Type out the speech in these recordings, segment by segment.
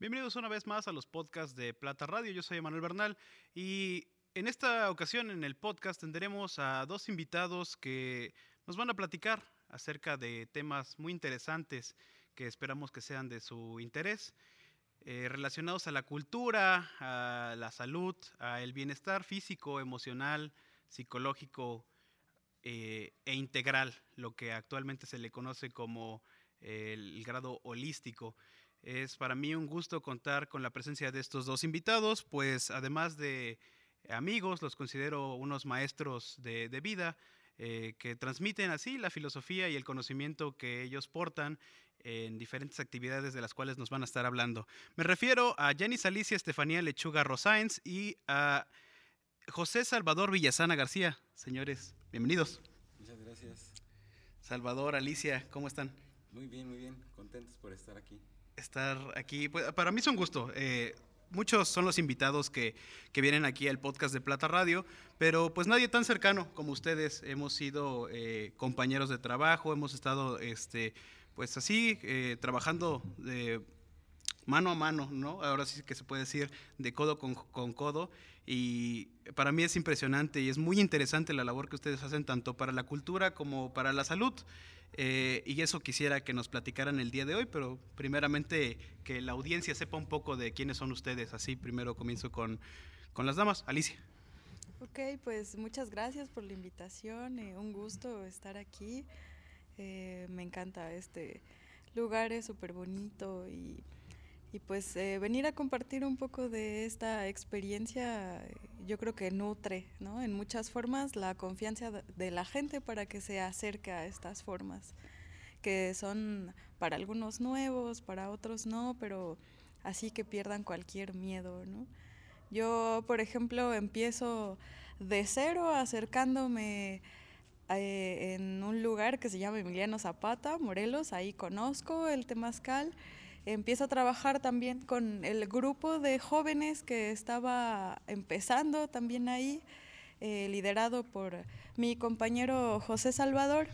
Bienvenidos una vez más a los podcasts de Plata Radio. Yo soy Manuel Bernal y en esta ocasión en el podcast tendremos a dos invitados que nos van a platicar acerca de temas muy interesantes que esperamos que sean de su interés, eh, relacionados a la cultura, a la salud, al bienestar físico, emocional, psicológico eh, e integral, lo que actualmente se le conoce como el grado holístico. Es para mí un gusto contar con la presencia de estos dos invitados, pues además de amigos, los considero unos maestros de, vida eh, que transmiten así la filosofía y el conocimiento que ellos portan en diferentes actividades de las cuales nos van a estar hablando. Me refiero a Jenny Alicia Estefanía Lechuga Rosains y a José Salvador Villasana García. Señores, bienvenidos. Muchas gracias. Salvador, Alicia, ¿cómo están? Muy bien, muy bien. Contentos por estar aquí estar aquí. Pues, para mí es un gusto. Eh, muchos son los invitados que, que, vienen aquí al podcast de Plata Radio, pero pues nadie tan cercano como ustedes. Hemos sido eh, compañeros de trabajo, hemos estado, este, pues así, eh, trabajando de mano a mano, ¿no? Ahora sí que se puede decir de codo con, con codo. Y para mí es impresionante y es muy interesante la labor que ustedes hacen tanto para la cultura como para la salud. Eh, y eso quisiera que nos platicaran el día de hoy, pero primeramente que la audiencia sepa un poco de quiénes son ustedes. Así primero comienzo con, con las damas. Alicia. Ok, pues muchas gracias por la invitación. Eh, un gusto estar aquí. Eh, me encanta este lugar, es súper bonito y y pues eh, venir a compartir un poco de esta experiencia, yo creo que nutre, ¿no? En muchas formas la confianza de la gente para que se acerque a estas formas, que son para algunos nuevos, para otros no, pero así que pierdan cualquier miedo, ¿no? Yo, por ejemplo, empiezo de cero acercándome eh, en un lugar que se llama Emiliano Zapata, Morelos, ahí conozco el temazcal empiezo a trabajar también con el grupo de jóvenes que estaba empezando también ahí, eh, liderado por mi compañero José Salvador.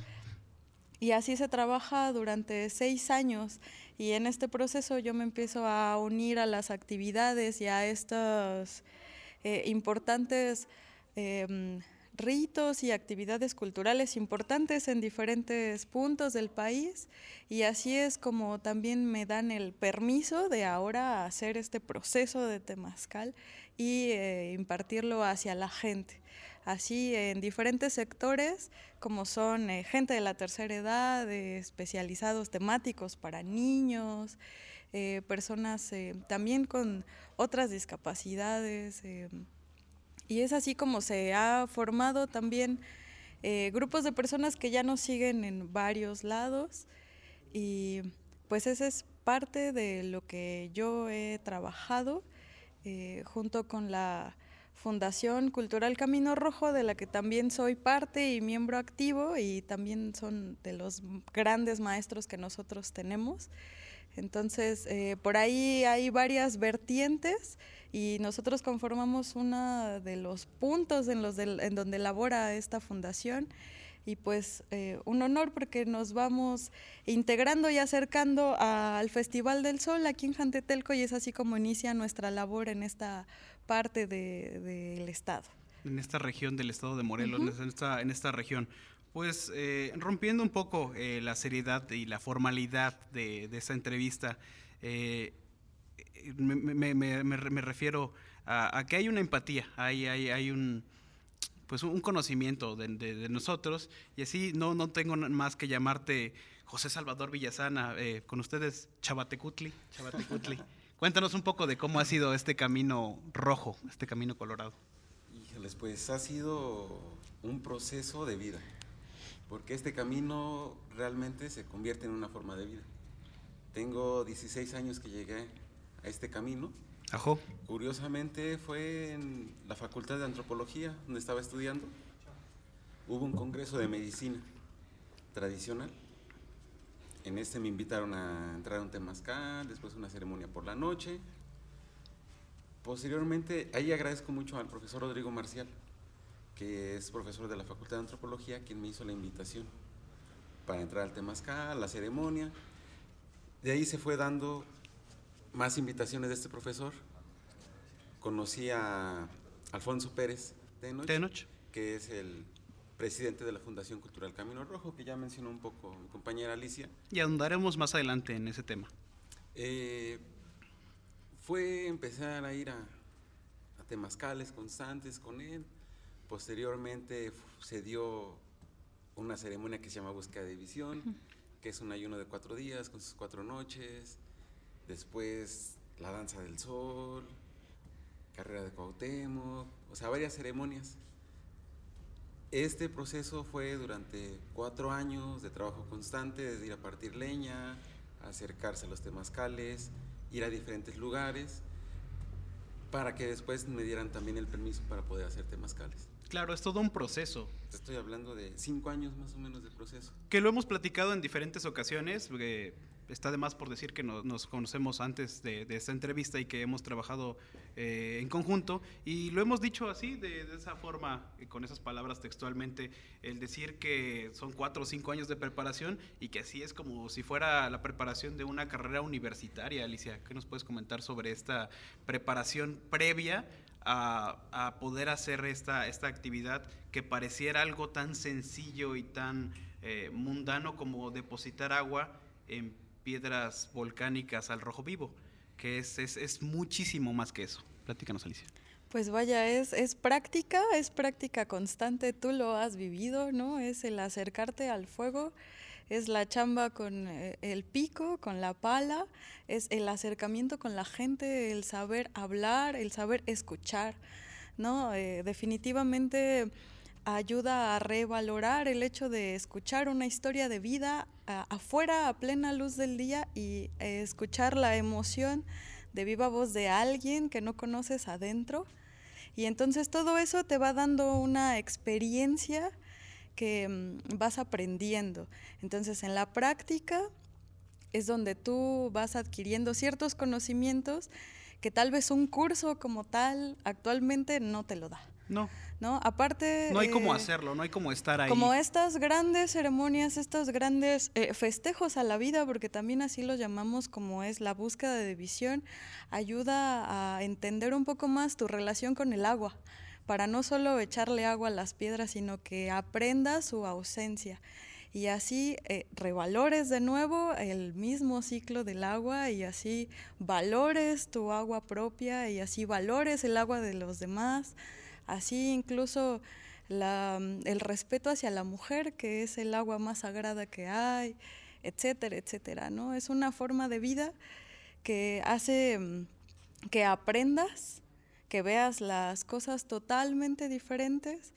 Y así se trabaja durante seis años. Y en este proceso yo me empiezo a unir a las actividades y a estos eh, importantes em, ritos y actividades culturales importantes en diferentes puntos del país y así es como también me dan el permiso de ahora hacer este proceso de temazcal y eh, impartirlo hacia la gente. Así en diferentes sectores como son eh, gente de la tercera edad, especializados temáticos para niños, eh, personas también con otras discapacidades y es así como se ha formado también eh, grupos de personas que ya nos siguen en varios lados y pues esa es parte de lo que yo he trabajado eh, junto con la Fundación Cultural Camino Rojo, de la que también soy parte y miembro activo y también son de los grandes maestros que nosotros tenemos. Entonces, eh, por ahí hay varias vertientes y nosotros conformamos uno de los puntos en, los en donde labora esta fundación y pues eh, un honor porque nos vamos integrando y acercando al Festival del Sol aquí en Jantetelco y es así como inicia nuestra labor en esta parte del estado. En esta región del estado de Morelos, en, esta, en esta región. Pues eh, rompiendo un poco eh, la seriedad y la formalidad de, de esta entrevista, me, refiero a, que hay una empatía, hay, hay, hay un pues un conocimiento de, nosotros y así no, no tengo más que llamarte José Salvador Villasana, eh, con ustedes Chabatecutli. Chabatecutli. Cuéntanos un poco de cómo ha sido este camino rojo, este camino colorado. Híjoles, pues ha sido un proceso de vida, porque este camino realmente se convierte en una forma de vida. Tengo 16 años que llegué a este camino. Ajo. Curiosamente fue en la Facultad de Antropología, donde estaba estudiando. Hubo un congreso de medicina tradicional. En este me invitaron a entrar a un temazcal, después una ceremonia por la noche. Posteriormente, ahí agradezco mucho al profesor Rodrigo Marcial, que es profesor de la Facultad de Antropología, quien me hizo la invitación para entrar al temazcal, la ceremonia. De ahí se fue dando más invitaciones de este profesor. Conocí a Alfonso Pérez Tenoch, Tenoch. que es el presidente de la Fundación Cultural Camino Rojo, que ya mencionó un poco mi compañera Alicia. Y ahondaremos más adelante en ese tema. Eh, fue empezar a ir a, a temazcales constantes con él. Posteriormente se dio una ceremonia que se llama Búsqueda de Visión, que es un ayuno de cuatro días con sus cuatro noches. Después la danza del sol, carrera de Cuauhtémoc, o sea, varias ceremonias. Este proceso fue durante cuatro años de trabajo constante, desde ir a partir leña, acercarse a los temazcales, ir a diferentes lugares, para que después me dieran también el permiso para poder hacer temazcales. Claro, es todo un proceso. Estoy hablando de cinco años más o menos de proceso. Que lo hemos platicado en diferentes ocasiones, porque está de más por decir que no, nos conocemos antes de, de, esta entrevista y que hemos trabajado eh, en conjunto. Y lo hemos dicho así, de, de esa forma, con esas palabras textualmente, el decir que son cuatro o cinco años de preparación y que así es como si fuera la preparación de una carrera universitaria. Alicia, ¿qué nos puedes comentar sobre esta preparación previa a, a, poder hacer esta, esta actividad que pareciera algo tan sencillo y tan eh, mundano como depositar agua en piedras volcánicas al rojo vivo, que es, es, es muchísimo más que eso. Platícanos, Alicia. Pues vaya, es, es práctica, es práctica constante, tú lo has vivido, ¿no? Es el acercarte al fuego, es la chamba con eh, el pico, con la pala, es el acercamiento con la gente, el saber hablar, el saber escuchar, ¿no? Eh, definitivamente ayuda a revalorar el hecho de escuchar una historia de vida afuera a plena luz del día y eh, escuchar la emoción de viva voz de alguien que no conoces adentro. Y entonces todo eso te va dando una experiencia que mmm, vas aprendiendo. Entonces en la práctica es donde tú vas adquiriendo ciertos conocimientos que tal vez un curso como tal actualmente no te lo da. No. ¿No? Aparte... No hay eh, cómo hacerlo, no hay cómo estar ahí. Como estas grandes ceremonias, estos grandes eh, festejos a la vida, porque también así lo llamamos como es la búsqueda de visión, ayuda a entender un poco más tu relación con el agua, para no solo echarle agua a las piedras, sino que aprendas su ausencia. Y así eh, revalores de nuevo el mismo ciclo del agua y así valores tu agua propia y así valores el agua de los demás así incluso la, el respeto hacia la mujer, que es el agua más sagrada que hay, etcétera, etcétera, ¿no? Es una forma de vida que hace que aprendas, que veas las cosas totalmente diferentes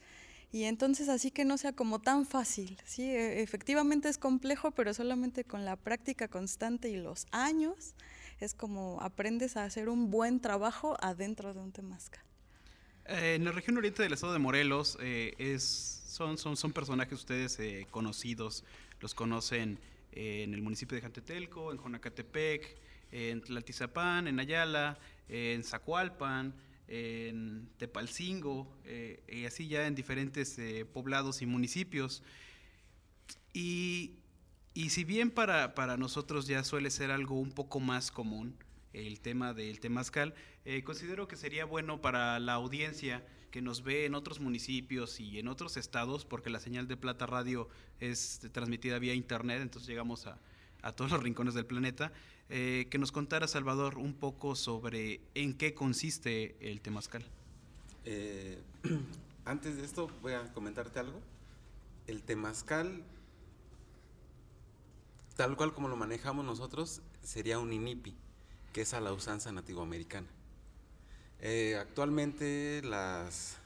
y entonces así que no sea como tan fácil, ¿sí? E, efectivamente es complejo, pero solamente con la práctica constante y los años es como aprendes a hacer un buen trabajo adentro de un temazcal. Eh, en la región oriente del estado de Morelos eh, son, son, son personajes ustedes eh, conocidos, los conocen en el municipio de Jantetelco, en Jonacatepec, en Tlaltizapán, en Ayala, en Zacualpan, en Tepalcingo, y así ya en diferentes poblados y municipios. Y, y si bien para, para nosotros ya suele ser algo un poco más común, el tema del temazcal, eh, considero que sería bueno para la audiencia que nos ve en otros municipios y en otros estados, porque la señal de Plata Radio es transmitida vía internet, entonces llegamos a, a todos los rincones del planeta, eh, que nos contara, Salvador, un poco sobre en qué consiste el temazcal. Eh, antes de esto, voy a comentarte algo. El temazcal, tal cual como lo manejamos nosotros, sería un inipi que es a la usanza nativoamericana. Eh, actualmente las,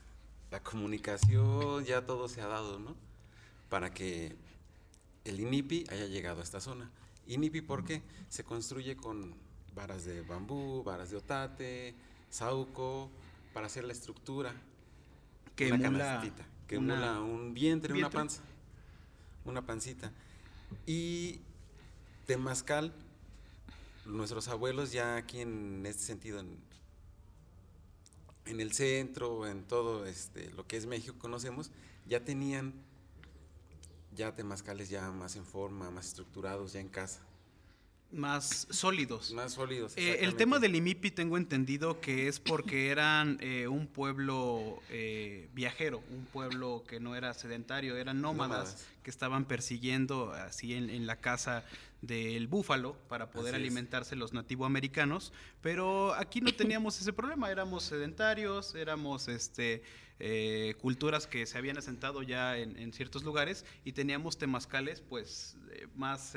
la comunicación ya todo se ha dado, ¿no? Para que el INIPI haya llegado a esta zona. INIPI, ¿por qué? Se construye con varas de bambú, varas de otate, sauco, para hacer la estructura. Que una emula, canastita, que una, emula un vientre, vientre, una panza, una pancita. Y temazcal nuestros abuelos ya aquí en este sentido, en, en el centro, en todo este, lo que es México conocemos, ya tenían ya temazcales ya más en forma, más estructurados, ya en casa. Más sólidos. Más sólidos. Eh, el tema del IMIPI tengo entendido que es porque eran eh, un pueblo eh, viajero, un pueblo que no era sedentario, eran nómadas, que estaban persiguiendo así en, la casa del búfalo para poder alimentarse los nativoamericanos, pero aquí no teníamos ese problema, éramos sedentarios, éramos este culturas que se habían asentado ya en, en, ciertos lugares y teníamos temazcales pues más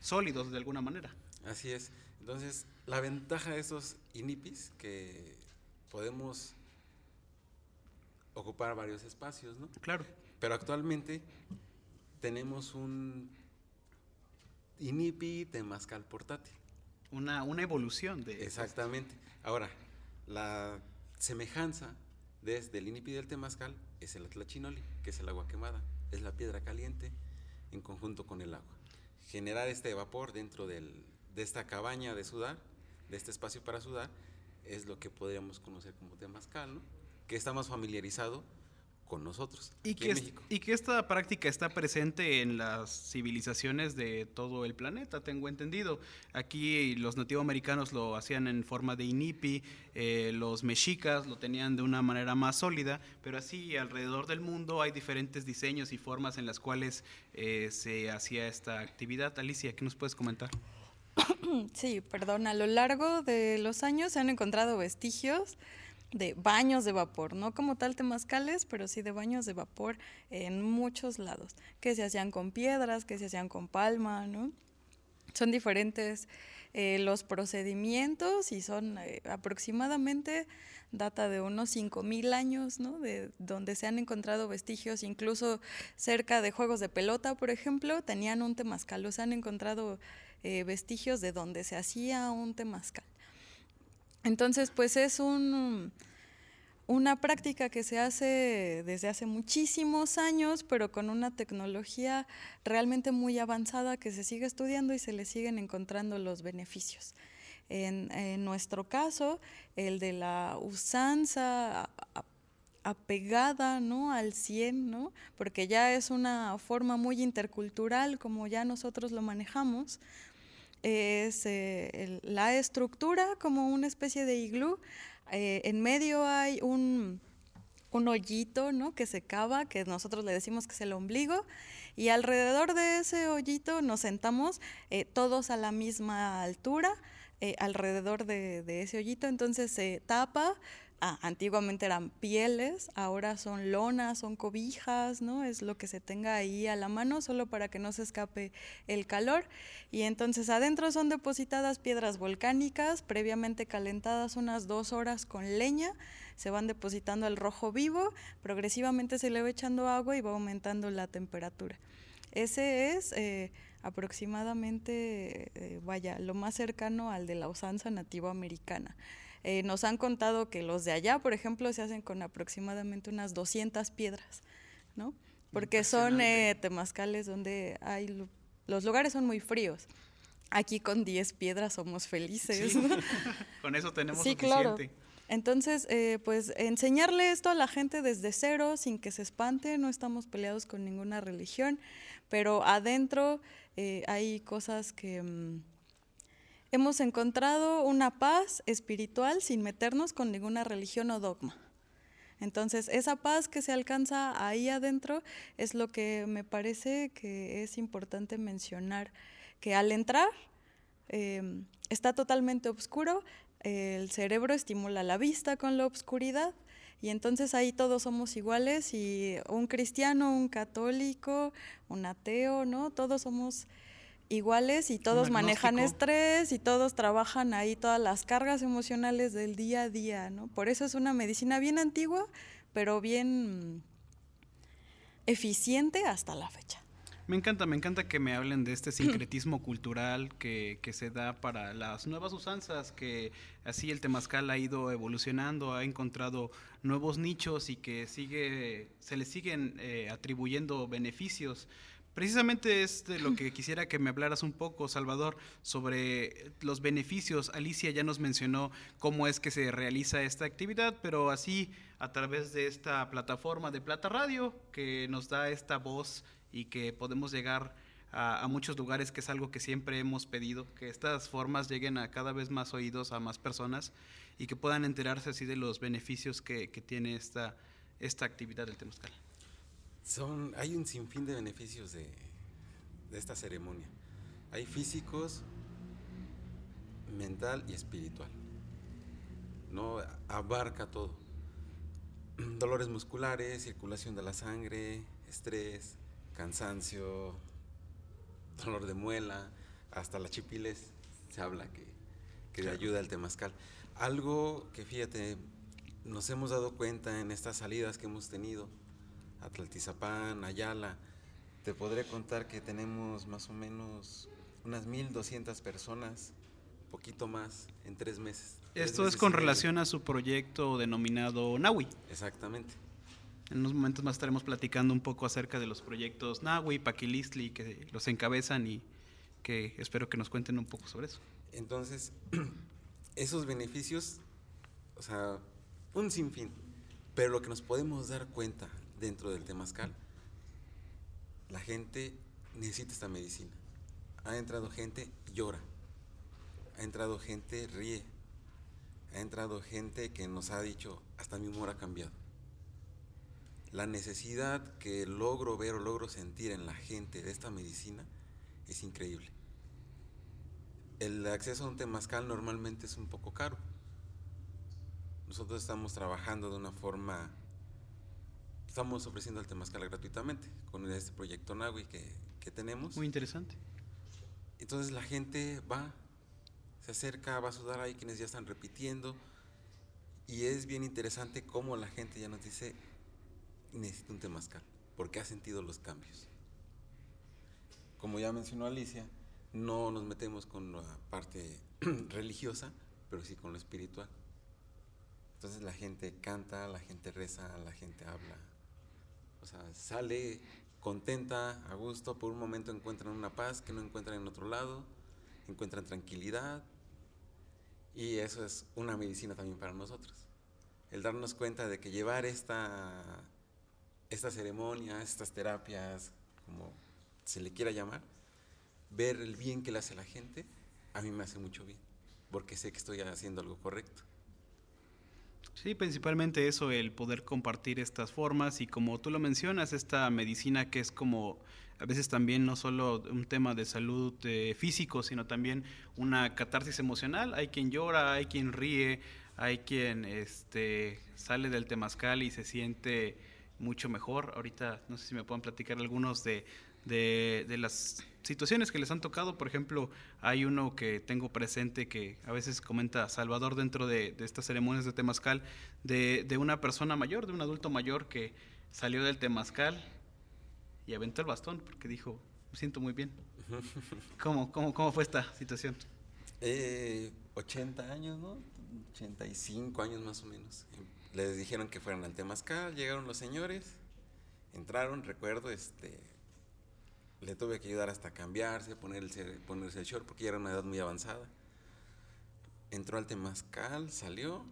sólidos de alguna manera. Así es. Entonces, la ventaja de estos INIPIs que podemos ocupar varios espacios, ¿no? Claro. Pero actualmente tenemos un INIPI temazcal portátil. Una, una evolución de... Exactamente. Ahora, la semejanza desde el INIPI del temazcal es el atlachinoli, que es el agua quemada, es la piedra caliente en conjunto con el agua generar este vapor dentro del, de esta cabaña de sudar, de este espacio para sudar, es lo que podríamos conocer como temazcal, ¿no? que está más familiarizado con nosotros. Y que, y que esta práctica está presente en las civilizaciones de todo el planeta, tengo entendido. Aquí los nativoamericanos lo hacían en forma de inipi, eh, los mexicas lo tenían de una manera más sólida, pero así alrededor del mundo hay diferentes diseños y formas en las cuales eh, se hacía esta actividad. Alicia, ¿qué nos puedes comentar? Sí, perdón, a lo largo de los años se han encontrado vestigios de baños de vapor, no como tal temazcales, pero sí de baños de vapor en muchos lados, que se hacían con piedras, que se hacían con palma, ¿no? Son diferentes eh, los procedimientos y son eh, aproximadamente data de unos 5.000 años, ¿no? De donde se han encontrado vestigios, incluso cerca de juegos de pelota, por ejemplo, tenían un temazcal, o se han encontrado eh, vestigios de donde se hacía un temazcal. Entonces, pues es un, una práctica que se hace desde hace muchísimos años, pero con una tecnología realmente muy avanzada que se sigue estudiando y se le siguen encontrando los beneficios. En, nuestro caso, el de la usanza apegada ¿no? al 100, ¿no? porque ya es una forma muy intercultural como ya nosotros lo manejamos, es eh, la estructura como una especie de iglú. Eh, en medio hay un, un hoyito ¿no? que se cava, que nosotros le decimos que es el ombligo, y alrededor de ese hoyito nos sentamos eh, todos a la misma altura, alrededor de, de, ese hoyito, entonces se tapa Ah, antiguamente eran pieles, ahora son lonas, son cobijas, ¿no? Es lo que se tenga ahí a la mano, solo para que no se escape el calor. Y entonces adentro son depositadas piedras volcánicas, previamente calentadas unas dos horas con leña, se van depositando al rojo vivo, progresivamente se le va echando agua y va aumentando la temperatura. Ese es eh, aproximadamente, eh, vaya, lo más cercano al de la usanza nativa americana. Eh, nos han contado que los de allá, por ejemplo, se hacen con aproximadamente unas 200 piedras, ¿no? Porque son eh, temazcales donde hay, los lugares son muy fríos. Aquí con 10 piedras somos felices. con eso tenemos sí, Claro. Entonces, eh, pues enseñarle esto a la gente desde cero, sin que se espante, no estamos peleados con ninguna religión, pero adentro hay cosas que... Mm, hemos encontrado una paz espiritual sin meternos con ninguna religión o dogma. Entonces, esa paz que se alcanza ahí adentro es lo que me parece que es importante mencionar, que al entrar em, está totalmente oscuro, el cerebro estimula la vista con la oscuridad y entonces ahí todos somos iguales y un cristiano, un católico, un ateo, ¿no? Todos somos iguales y todos manejan estrés y todos trabajan ahí todas las cargas emocionales del día a día, ¿no? Por eso es una medicina bien antigua, pero bien eficiente hasta la fecha. Me encanta, me encanta que me hablen de este sincretismo cultural que, que, se da para las nuevas usanzas, que así el temazcal ha ido evolucionando, ha encontrado nuevos nichos y que sigue, se le siguen eh, atribuyendo beneficios. Precisamente es de lo que quisiera que me hablaras un poco, Salvador, sobre los beneficios. Alicia ya nos mencionó cómo es que se realiza esta actividad, pero así a través de esta plataforma de Plata Radio que nos da esta voz y que podemos llegar a, muchos lugares, que es algo que siempre hemos pedido, que estas formas lleguen a cada vez más oídos, a más personas y que puedan enterarse así de los beneficios que, tiene esta, esta actividad del Temazcal. Son, hay un sinfín de beneficios de, de esta ceremonia. Hay físicos, mental y espiritual. No abarca todo. Dolores musculares, circulación de la sangre, estrés, cansancio, dolor de muela, hasta la chipiles se habla que, que ayuda al temazcal. Algo que fíjate, nos hemos dado cuenta en estas salidas que hemos tenido, Atlaltizapán, Ayala, te podré contar que tenemos más o menos unas 1.200 personas, poquito más, en tres meses. Esto es con relación a su proyecto denominado Nahui. Exactamente. En unos momentos más estaremos platicando un poco acerca de los proyectos Nahui, Paquilistli, que los encabezan y que espero que nos cuenten un poco sobre eso. Entonces, esos beneficios, o sea, un sinfín, pero lo que nos podemos dar cuenta dentro del Temazcal, la gente necesita esta medicina. Ha entrado gente, llora. Ha entrado gente, ríe. Ha entrado gente que nos ha dicho, hasta mi humor ha cambiado la necesidad que logro ver o logro sentir en la gente de esta medicina es increíble. El acceso a un temazcal normalmente es un poco caro. Nosotros estamos trabajando de una forma, estamos ofreciendo el temazcal gratuitamente con este proyecto Nahui que, que tenemos. Muy interesante. Entonces la gente va, se acerca, va a sudar, hay quienes ya están repitiendo y es bien interesante cómo la gente ya nos dice, necesita un temazcal, porque ha sentido los cambios. Como ya mencionó Alicia, no nos metemos con la parte religiosa, pero sí con lo espiritual. Entonces la gente canta, la gente reza, la gente habla. O sea, sale contenta, a gusto, por un momento encuentran una paz que no encuentran en otro lado, encuentran tranquilidad. Y eso es una medicina también para nosotros. El darnos cuenta de que llevar esta estas ceremonias, estas terapias, como se le quiera llamar, ver el bien que le hace la gente, a mí me hace mucho bien, porque sé que estoy haciendo algo correcto. Sí, principalmente eso, el poder compartir estas formas y como tú lo mencionas, esta medicina que es como a veces también no solo un tema de salud eh, físico, sino también una catarsis emocional. Hay quien llora, hay quien ríe, hay quien este, sale del temazcal y se siente mucho mejor. Ahorita no sé si me pueden platicar algunos de, de, las situaciones que les han tocado. Por ejemplo, hay uno que tengo presente que a veces comenta Salvador dentro de, estas ceremonias de Temazcal, de, de, una persona mayor, de un adulto mayor que salió del Temazcal y aventó el bastón porque dijo, me siento muy bien. ¿Cómo, cómo, cómo fue esta situación? Eh, 80 años, ¿no? 85 años más o menos. Les dijeron que fueran al Temazcal, llegaron los señores, entraron, recuerdo, este, le tuve que ayudar hasta cambiarse, ponerse, ponerse el short porque ya era una edad muy avanzada. Entró al Temazcal, salió,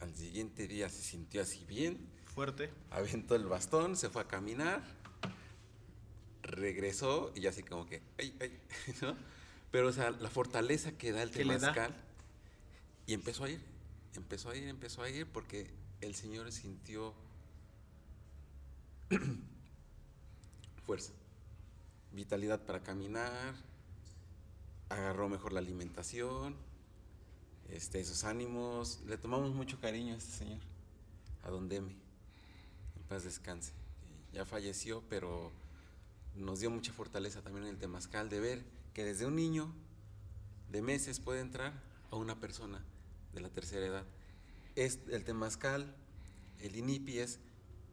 al siguiente día se sintió así bien. Fuerte. Aventó el bastón, se fue a caminar, regresó y así como que, ay, ay, ¿no? Pero, o sea, la fortaleza que da el Temazcal. Y empezó a ir, empezó a ir, empezó a ir porque el Señor sintió fuerza, vitalidad para caminar, agarró mejor la alimentación, este, esos ánimos. Le tomamos mucho cariño a este Señor, a Don Deme. En paz descanse. Ya falleció, pero nos dio mucha fortaleza también en el Temazcal de ver que desde un niño de meses puede entrar a una persona de la tercera edad es el temazcal, el INIPI es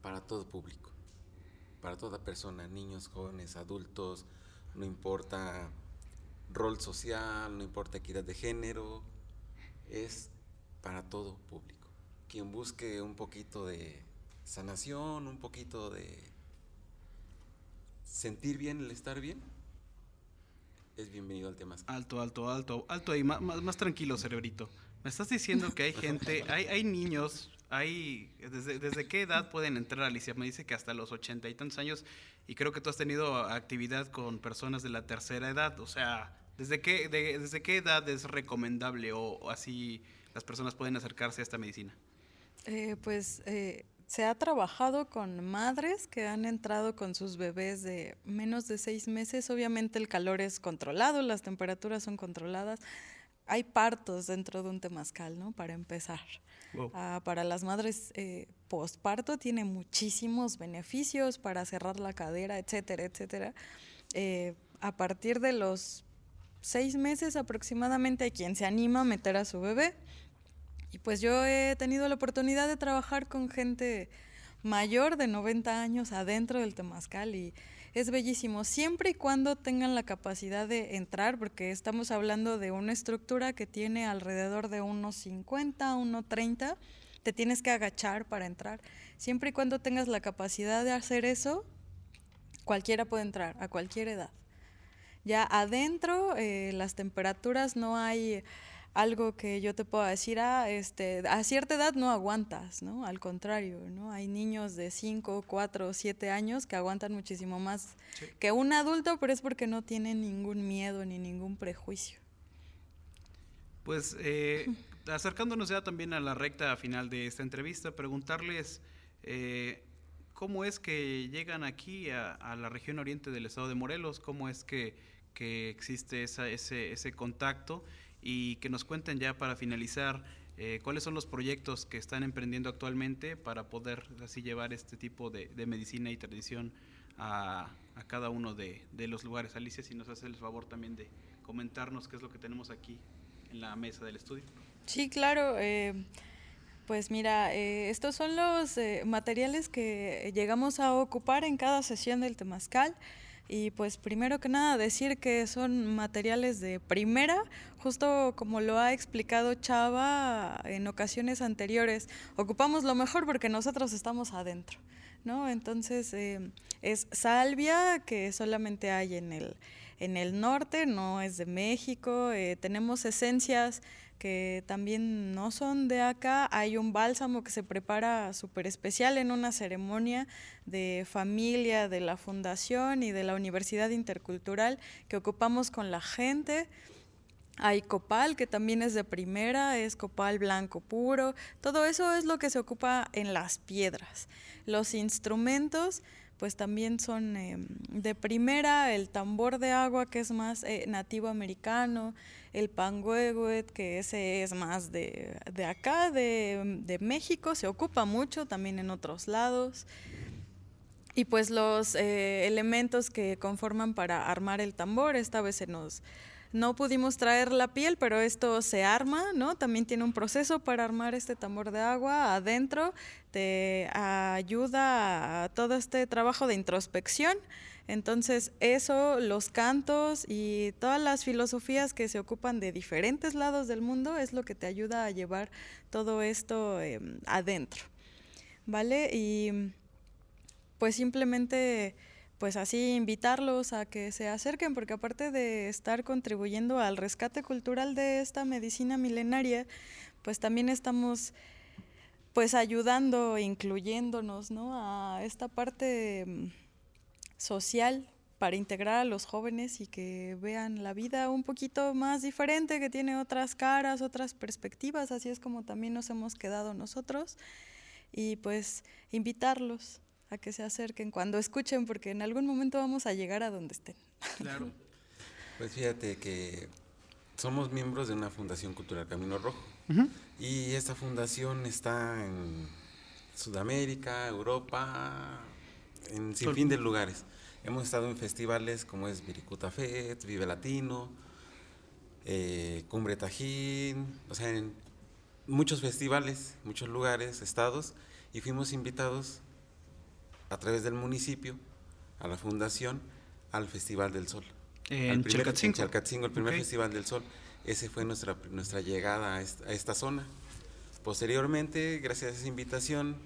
para todo público, para toda persona, niños, jóvenes, adultos, no importa rol social, no importa equidad de género, es para todo público. Quien busque un poquito de sanación, un poquito de sentir bien, el estar bien, es bienvenido al tema. Alto, alto, alto, alto ahí, más, más tranquilo, cerebrito. Me estás diciendo que hay gente, hay, hay niños, desde, ¿desde qué edad pueden entrar, Alicia? Me dice que hasta los ochenta y tantos años, y creo que tú has tenido actividad con personas de la tercera edad, o sea, ¿desde qué, desde qué edad es recomendable o, así las personas pueden acercarse a esta medicina? Eh, pues eh, se ha trabajado con madres que han entrado con sus bebés de menos de seis meses. Obviamente el calor es controlado, las temperaturas son controladas. Hay partos dentro de un temazcal, ¿no? Para empezar. Ah, para las madres eh, postparto tiene muchísimos beneficios para cerrar la cadera, etcétera, etcétera. Eh, a partir de los seis meses aproximadamente hay quien se anima a meter a su bebé. Y pues yo he tenido la oportunidad de trabajar con gente mayor de 90 años adentro del temazcal y es bellísimo, siempre y cuando tengan la capacidad de entrar, porque estamos hablando de una estructura que tiene alrededor de unos 50, unos 30, te tienes que agachar para entrar. Siempre y cuando tengas la capacidad de hacer eso, cualquiera puede entrar, a cualquier edad. Ya adentro, eh, las temperaturas no hay algo que yo te pueda decir, ah, este, a cierta edad no aguantas, ¿no? Al contrario, ¿no? Hay niños de 5, 4, 7 años que aguantan muchísimo más que un adulto, pero es porque no tienen ningún miedo ni ningún prejuicio. Pues eh, acercándonos ya también a la recta final de esta entrevista, preguntarles eh, cómo es que llegan aquí a, la región oriente del estado de Morelos, cómo es que, que existe esa, ese, ese contacto y que nos cuenten ya para finalizar eh, cuáles son los proyectos que están emprendiendo actualmente para poder así llevar este tipo de, medicina y tradición a, cada uno de, los lugares. Alicia, si nos hace el favor también de comentarnos qué es lo que tenemos aquí en la mesa del estudio. Sí, claro. Eh, pues mira, eh, estos son los materiales que llegamos a ocupar en cada sesión del Temazcal. Y pues primero que nada decir que son materiales de primera, justo como lo ha explicado Chava en ocasiones anteriores, ocupamos lo mejor porque nosotros estamos adentro, ¿no? Entonces eh, es salvia que solamente hay en el, en el norte, no es de México, eh, tenemos esencias que también no son de acá. Hay un bálsamo que se prepara súper especial en una ceremonia de familia de la fundación y de la Universidad Intercultural que ocupamos con la gente. Hay copal, que también es de primera, es copal blanco puro. Todo eso es lo que se ocupa en las piedras. Los instrumentos, pues también son em, de primera, el tambor de agua, que es más eh, nativo americano, el pangueguet, que ese es más de, acá, de, México, se ocupa mucho también en otros lados. Y pues los eh, elementos que conforman para armar el tambor, esta vez se nos... No pudimos traer la piel, pero esto se arma, ¿no? También tiene un proceso para armar este tambor de agua adentro, te ayuda a todo este trabajo de introspección entonces, eso, los cantos y todas las filosofías que se ocupan de diferentes lados del mundo es lo que te ayuda a llevar todo esto em, adentro. ¿Vale? Y pues simplemente pues así invitarlos a que se acerquen, porque aparte de estar contribuyendo al rescate cultural de esta medicina milenaria, pues también estamos pues ayudando, incluyéndonos, ¿no? A esta parte em, social para integrar a los jóvenes y que vean la vida un poquito más diferente, que tiene otras caras, otras perspectivas, así es como también nos hemos quedado nosotros, y pues invitarlos a que se acerquen cuando escuchen, porque en algún momento vamos a llegar a donde estén. Claro. Pues fíjate que somos miembros de una fundación cultural Camino Rojo, y esta fundación está en Sudamérica, Europa, en sin fin de lugares. Hemos estado en festivales como es Viricuta Fest, Vive Latino, eh, Cumbre Tajín, o sea, en muchos festivales, muchos lugares, estados, y fuimos invitados a través del municipio, a la fundación, al Festival del Sol. En Chalcatzingo. el primer Festival del Sol. Ese fue nuestra, nuestra llegada a esta, a esta zona. Posteriormente, gracias a esa invitación,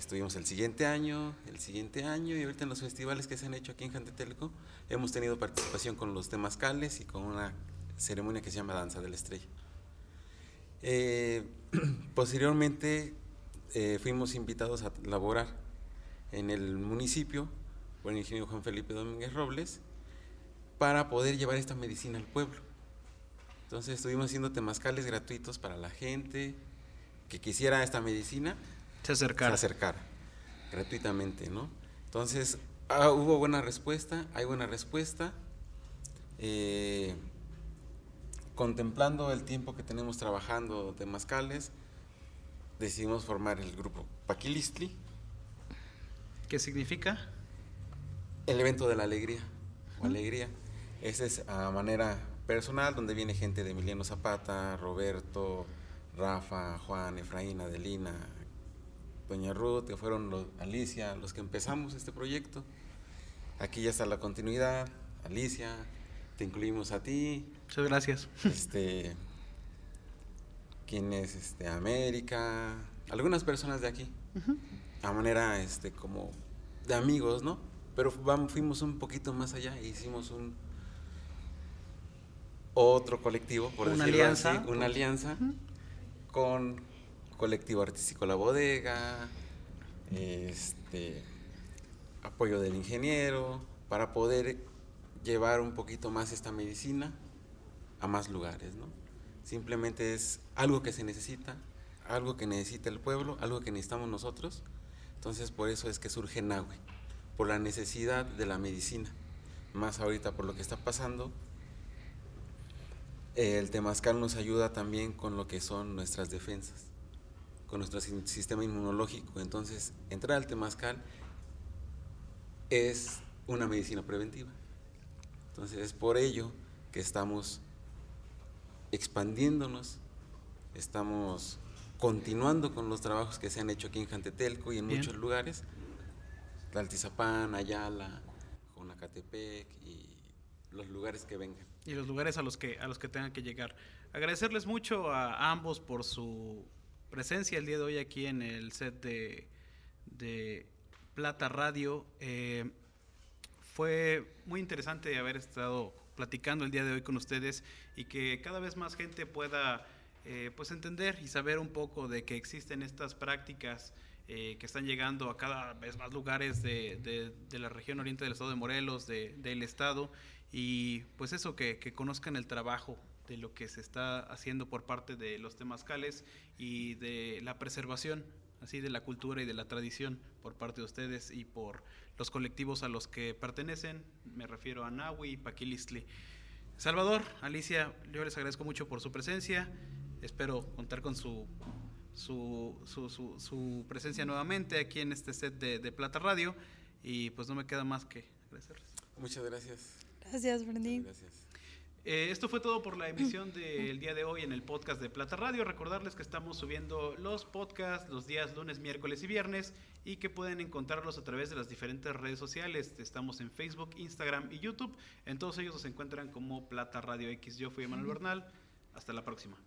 Estuvimos el siguiente año, el siguiente año y ahorita en los festivales que se han hecho aquí en Jantetelco hemos tenido participación con los temazcales y con una ceremonia que se llama Danza de la Estrella. Eh, posteriormente eh, fuimos invitados a laborar en el municipio por el ingeniero Juan Felipe Domínguez Robles para poder llevar esta medicina al pueblo. Entonces estuvimos haciendo temazcales gratuitos para la gente que quisiera esta medicina. Se acercara. Se acercara, gratuitamente, ¿no? Entonces ah, hubo buena respuesta, hay buena respuesta. Eh, contemplando el tiempo que tenemos trabajando temazcales, decidimos formar el grupo Paquilistli. ¿Qué significa? El evento de la alegría, o alegría. Esa es a manera personal, donde viene gente de Emiliano Zapata, Roberto, Rafa, Juan, Efraín, Adelina, Doña Ruth, que fueron los, Alicia, los que empezamos este proyecto. Aquí ya está la continuidad. Alicia, te incluimos a ti. Muchas gracias. Este, quién es este, América, algunas personas de aquí, a manera este, como de amigos, ¿no? Pero vamos, fuimos un poquito más allá e hicimos un otro colectivo, por una decirlo alianza. así, una alianza con colectivo artístico La Bodega, este apoyo del ingeniero, para poder llevar un poquito más esta medicina a más lugares, ¿no? Simplemente es algo que se necesita, algo que necesita el pueblo, algo que necesitamos nosotros. Entonces por eso es que surge Nahue, por la necesidad de la medicina. Más ahorita por lo que está pasando, el temazcal nos ayuda también con lo que son nuestras defensas, con nuestro sistema inmunológico. Entonces, entrar al temazcal es una medicina preventiva. Entonces, es por ello que estamos expandiéndonos, estamos continuando con los trabajos que se han hecho aquí en Jantetelco y en Bien. muchos lugares, Tlaltizapán, Ayala, Jonacatepec y los lugares que vengan. y los lugares a los que a los que tengan que llegar. Agradecerles mucho a ambos por su presencia el día de hoy aquí en el set de, de Plata Radio. Eh, fue muy interesante haber estado platicando el día de hoy con ustedes y que cada vez más gente pueda eh, pues entender y saber un poco de que existen estas prácticas eh, que están llegando a cada vez más lugares de, de- la región oriente del estado de Morelos, de- del estado, y pues eso, que, que conozcan el trabajo de lo que se está haciendo por parte de los temazcales y de la preservación así de la cultura y de la tradición por parte de ustedes y por los colectivos a los que pertenecen, me refiero a Nahui y Paquilistli. Salvador, Alicia, yo les agradezco mucho por su presencia, espero contar con su, su, su, su- su presencia nuevamente aquí en este set de, de Plata Radio y pues no me queda más que agradecerles. Muchas gracias. Gracias, Bernie. Gracias. Eh, esto fue todo por la emisión del día de hoy en el podcast de Plata Radio. Recordarles que estamos subiendo los podcasts los días lunes, miércoles y viernes y que pueden encontrarlos a través de las diferentes redes sociales. Estamos en Facebook, Instagram y YouTube. En todos ellos nos encuentran como Plata Radio X. Yo fui Emanuel Bernal. Hasta la próxima.